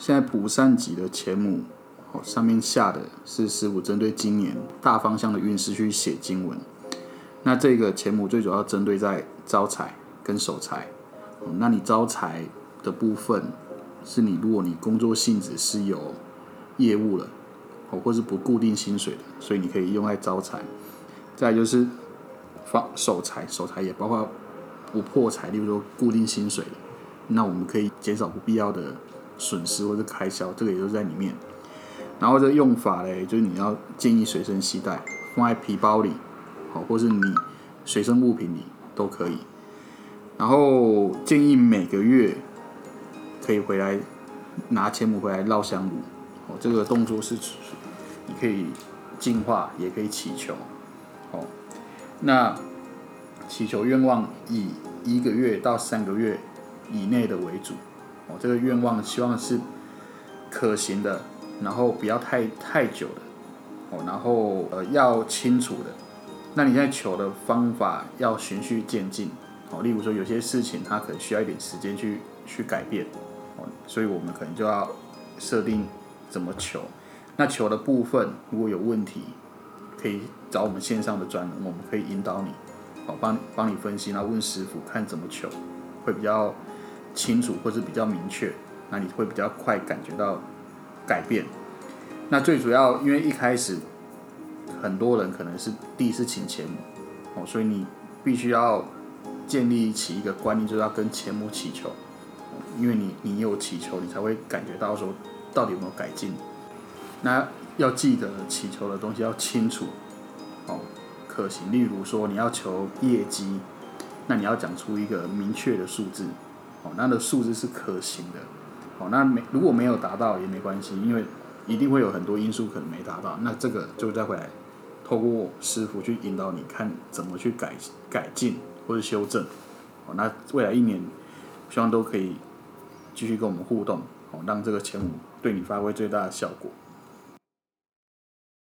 现在卜善吉的钱母，哦，上面下的是师傅针对今年大方向的运势去写经文。那这个钱母最主要针对在招财跟守财。哦，那你招财的部分，是你如果你工作性质是有业务了，哦，或是不固定薪水的，所以你可以用来招财。再就是放守财，守财也包括不破财，例如说固定薪水的，那我们可以减少不必要的损失或者开销，这个也都在里面。然后这用法嘞，就是你要建议随身携带，放在皮包里，好，或是你随身物品里都可以。然后建议每个月可以回来拿钱母回来绕香炉，哦，这个动作是你可以净化，也可以祈求，哦，那祈求愿望以一个月到三个月以内的为主，哦，这个愿望希望是可行的，然后不要太太久的，哦，然后呃要清楚的，那你现在求的方法要循序渐进。哦，例如说有些事情它可能需要一点时间去去改变，哦，所以我们可能就要设定怎么求。那求的部分如果有问题，可以找我们线上的专人，我们可以引导你，哦，帮帮你分析，然后问师傅看怎么求，会比较清楚或是比较明确，那你会比较快感觉到改变。那最主要因为一开始很多人可能是第一次请钱，哦，所以你必须要。建立起一个观念，就是要跟钱母祈求，因为你你有祈求，你才会感觉到说到底有没有改进。那要记得祈求的东西要清楚，哦，可行。例如说你要求业绩，那你要讲出一个明确的数字，哦，那的数字是可行的，哦，那没如果没有达到也没关系，因为一定会有很多因素可能没达到，那这个就再回来透过师傅去引导你看怎么去改改进。或者修正，哦，那未来一年，希望都可以继续跟我们互动，哦，让这个前五对你发挥最大的效果。